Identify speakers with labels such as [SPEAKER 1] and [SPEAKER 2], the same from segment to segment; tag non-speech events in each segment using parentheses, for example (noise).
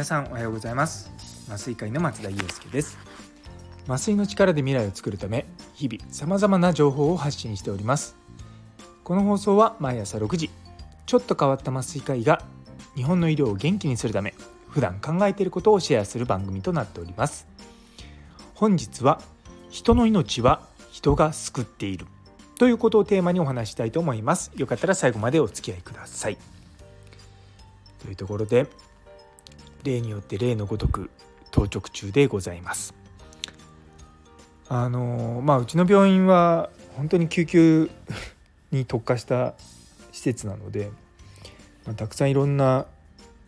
[SPEAKER 1] 皆さんおはようございます。麻酔科医の松田祐介です。麻酔の力で未来を作るため日々様々な情報を発信しております。この放送は毎朝6時ちょっと変わった麻酔科医が日本の医療を元気にするため普段考えていることをシェアする番組となっております。本日は人の命は人が救っているということをテーマにお話したいと思います。よかったら最後までお付き合いください。というところで例によって例のごとく当直中でございますあのまあうちの病院は本当に救急 (laughs) に特化した施設なので、まあ、たくさんいろんな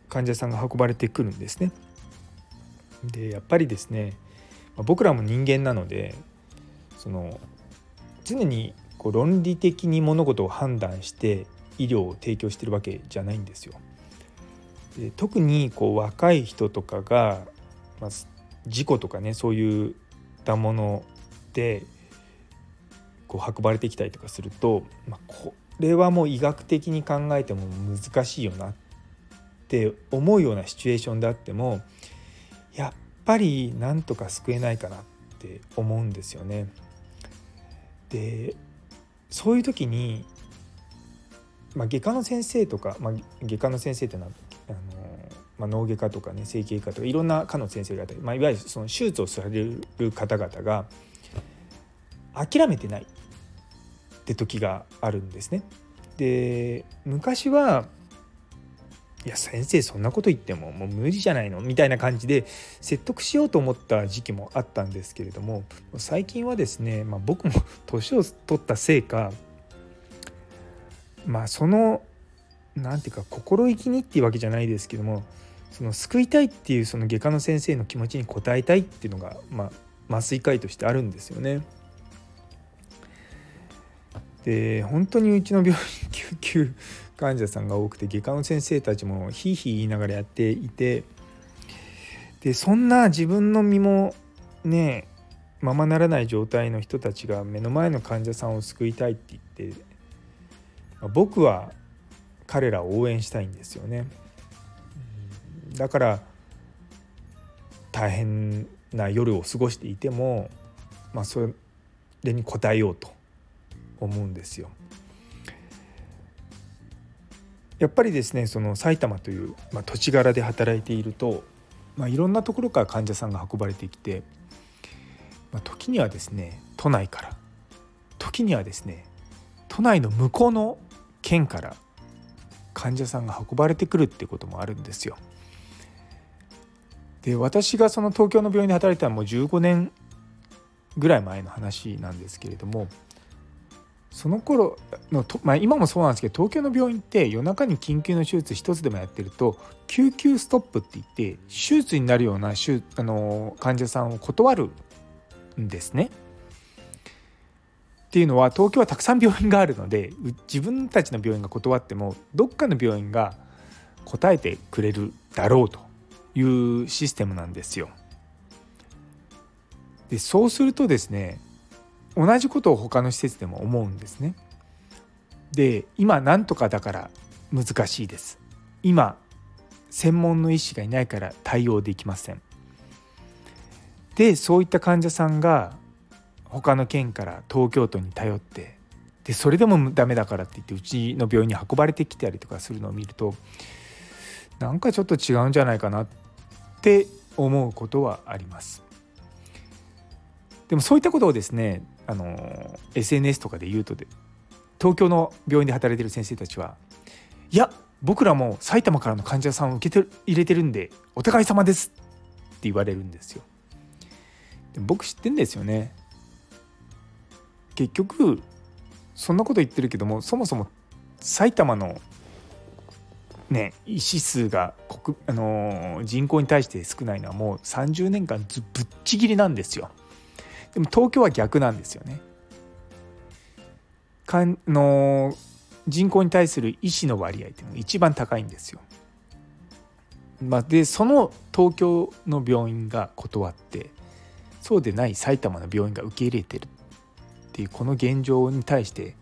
[SPEAKER 1] 患者さんが運ばれてくるんですね。でやっぱりですね、まあ、僕らも人間なのでその常にこう論理的に物事を判断して医療を提供してるわけじゃないんですよ。で特にこう若い人とかが、まあ、事故とかねそういったものでこう運ばれてきたりとかすると、まあ、これはもう医学的に考えても難しいよなって思うようなシチュエーションであってもやっぱりなんとか救えないかなって思うんですよね。でそういう時に、まあ、外科の先生とか、まあ、外科の先生ってのはあの、まあ、脳外科とかね整形科とかいろんな科の先生方、まあ、いわゆるその手術をされる方々が諦めてないって時があるんですね。で昔はいや先生そんなこと言ってももう無理じゃないの？みたいな感じで説得しようと思った時期もあったんですけれども最近はですね、まあ、僕も (laughs) 年を取ったせいかまあその何て言うか心意気にっていうわけじゃないですけどもその救いたいっていうその外科の先生の気持ちに応えたいっていうのが、まあ、麻酔科医としてあるんですよね。で本当にうちの病院救急患者さんが多くて外科の先生たちもひいひい言いながらやっていてでそんな自分の身もねままならない状態の人たちが目の前の患者さんを救いたいって言って僕は彼らを応援したいんですよね。だから大変な夜を過ごしていても、まあ、それに応えようと思うんですよ。やっぱりですねその埼玉という、まあ、土地柄で働いていると、まあ、いろんなところから患者さんが運ばれてきて、まあ、時にはですね都内から時にはですね都内の向こうの県から患者さんが運ばれてくるってこともあるんですよ。で私がその東京の病院で働いたのはもう15年ぐらい前の話なんですけれどもその頃のまあ、今もそうなんですけど東京の病院って夜中に緊急の手術一つでもやってると救急ストップって言って手術になるようなあの患者さんを断るんですね。っていうのは東京はたくさん病院があるので自分たちの病院が断ってもどっかの病院が答えてくれるだろうというシステムなんですよ。でそうするとですね同じことを他の施設でも思うんですね。で今なんとかだから難しいです。今専門の医師がいないから対応できません。でそういった患者さんが他の県から東京都に頼ってでそれでもダメだからって言ってうちの病院に運ばれてきたりとかするのを見るとなんかちょっと違うんじゃないかなって思うことはあります。でもそういったことをですねあの SNS とかで言うとで東京の病院で働いてる先生たちはいや僕らも埼玉からの患者さんを受けて入れてるんでお互い様ですって言われるんですよ。で僕知ってんですよね。結局そんなこと言ってるけどもそもそも埼玉のね医師数が国、あのー、人口に対して少ないのはもう30年間ずぶっちぎりなんですよ。でも東京は逆なんですよね。かんの人口に対する医師の割合っていうのが一番高いんですよ。まあ、でその東京の病院が断ってそうでない埼玉の病院が受け入れてるっていうこの現状に対して、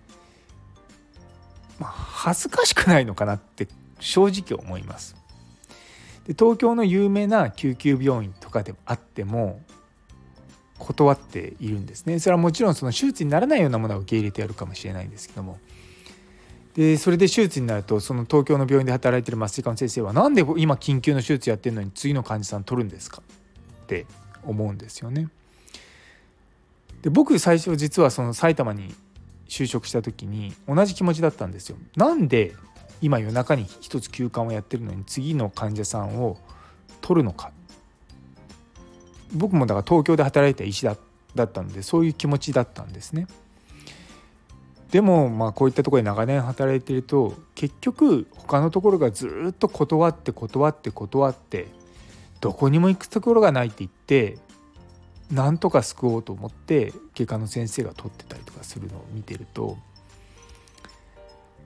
[SPEAKER 1] まあ、恥ずかしくないのかなって正直思います。で東京の有名な救急病院とかであっても断っているんですねそれはもちろんその手術にならないようなものは受け入れてやるかもしれないんですけどもでそれで手術になるとその東京の病院で働いてる麻酔科の先生は何で今緊急の手術やってるのに次の患者さん取るんですかって思うんですよね。で僕最初実はその埼玉に就職した時に同じ気持ちだったんですよ。なんで今夜中に一つ休館をやってるのに次の患者さんを取るのか僕もだから東京で働いた医師だだったんでそういう気持ちだったんですね。でもまあこういったところで長年働いてると結局他のところがずっと断って断って断ってどこにも行くところがないって言ってなんとか救おうと思って外科の先生が取ってたりとかするのを見てると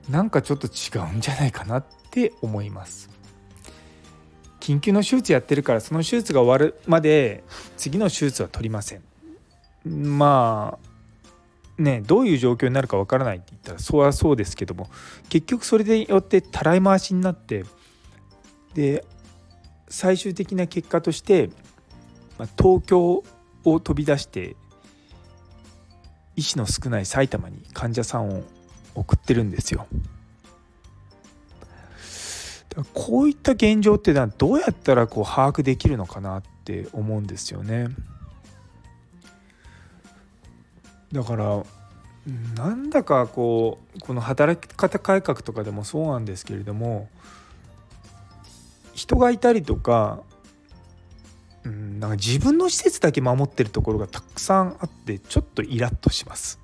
[SPEAKER 1] なんかちょっと違うんじゃないかなって思います。緊急の手術やってるからその手術が終わるまで次の手術は取りません。まあねどういう状況になるかわからないって言ったらそうはそうですけども結局それでよってたらい回しになってで最終的な結果として、ま、東京を飛び出して医師の少ない埼玉に患者さんを送ってるんですよ。こういった現状ってのはどうやったらこう把握できるのかなって思うんですよね。だからなんだかこうこの働き方改革とかでもそうなんですけれども人がいたりとか、なんか自分の施設だけ守ってるところがたくさんあってちょっとイラッとします。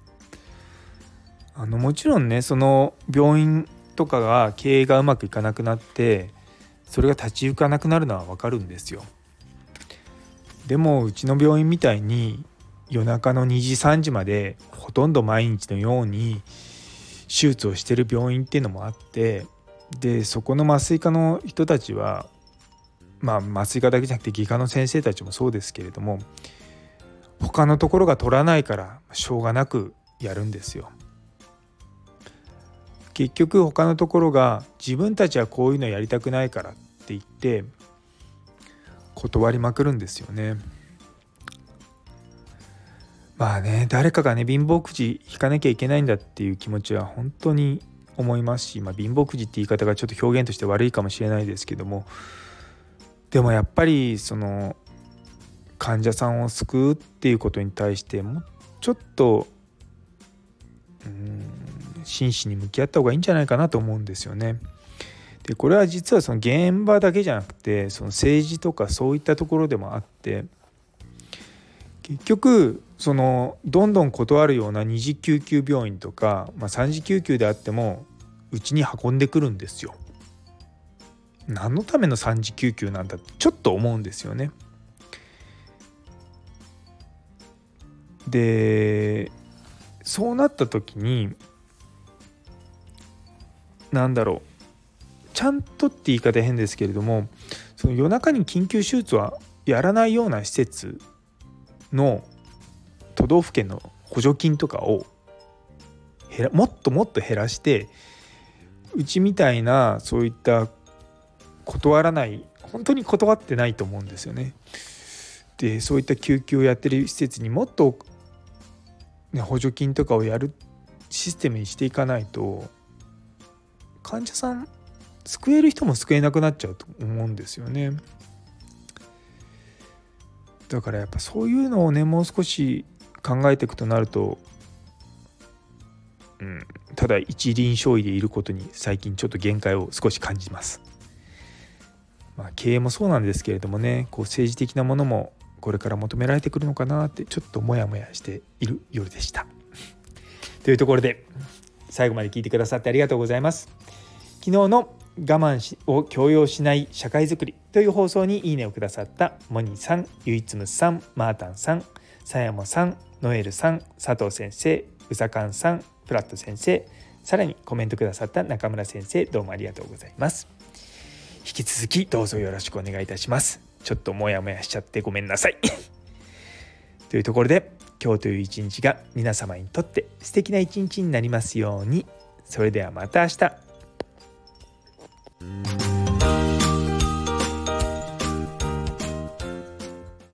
[SPEAKER 1] あのもちろんねその病院とかが経営がうまくいかなくなってそれが立ち行かなくなるのは分かるんですよ。でもうちの病院みたいに夜中の2時3時までほとんど毎日のように手術をしてる病院っていうのもあってでそこの麻酔科の人たちはまあ麻酔科だけじゃなくて外科の先生たちもそうですけれども他のところが取らないからしょうがなくやるんですよ。結局他のところが自分たちはこういうのやりたくないからって言って断りまくるんですよね。まあね誰かがね貧乏くじ引かなきゃいけないんだっていう気持ちは本当に思いますし、まあ、貧乏くじって言い方がちょっと表現として悪いかもしれないですけどもでもやっぱりその患者さんを救うっていうことに対してもちょっとうん真摯に向き合った方がいいんじゃないかなと思うんですよね。でこれは実はその現場だけじゃなくてその政治とかそういったところでもあって結局そのどんどん断るような二次救急病院とか、まあ、3次救急であってもうちに運んでくるんですよ。何のための3次救急なんだってちょっと思うんですよね。でそうなった時に何だろうちゃんとって言い方変ですけれどもその夜中に緊急手術はやらないような施設の都道府県の補助金とかを減らもっともっと減らしてうちみたいなそういった断らない本当に断ってないと思うんですよね。でそういった救急をやってる施設にもっと、ね、補助金とかをやるシステムにしていかないと患者さん救える人も救えなくなっちゃうと思うんですよね。だからやっぱそういうのをねもう少し考えていくとなると、うん、ただ一輪床医でいることに最近ちょっと限界を少し感じます。まあ、経営もそうなんですけれどもねこう政治的なものもこれから求められてくるのかなってちょっとモヤモヤしている夜でした。(laughs) というところで最後まで聞いてくださってありがとうございます。昨日の我慢を強要しない社会づくりという放送にいいねをくださったモニーさん、ゆいつむさん、マータンさん、さやもさん、ノエルさん、佐藤先生、うさかんさん、フラット先生、さらにコメントくださった中村先生どうもありがとうございます。引き続きどうぞよろしくお願いいたします。ちょっとモヤモヤしちゃってごめんなさい (laughs) というところで今日という一日が皆様にとって素敵な一日になりますように。それではまた明日。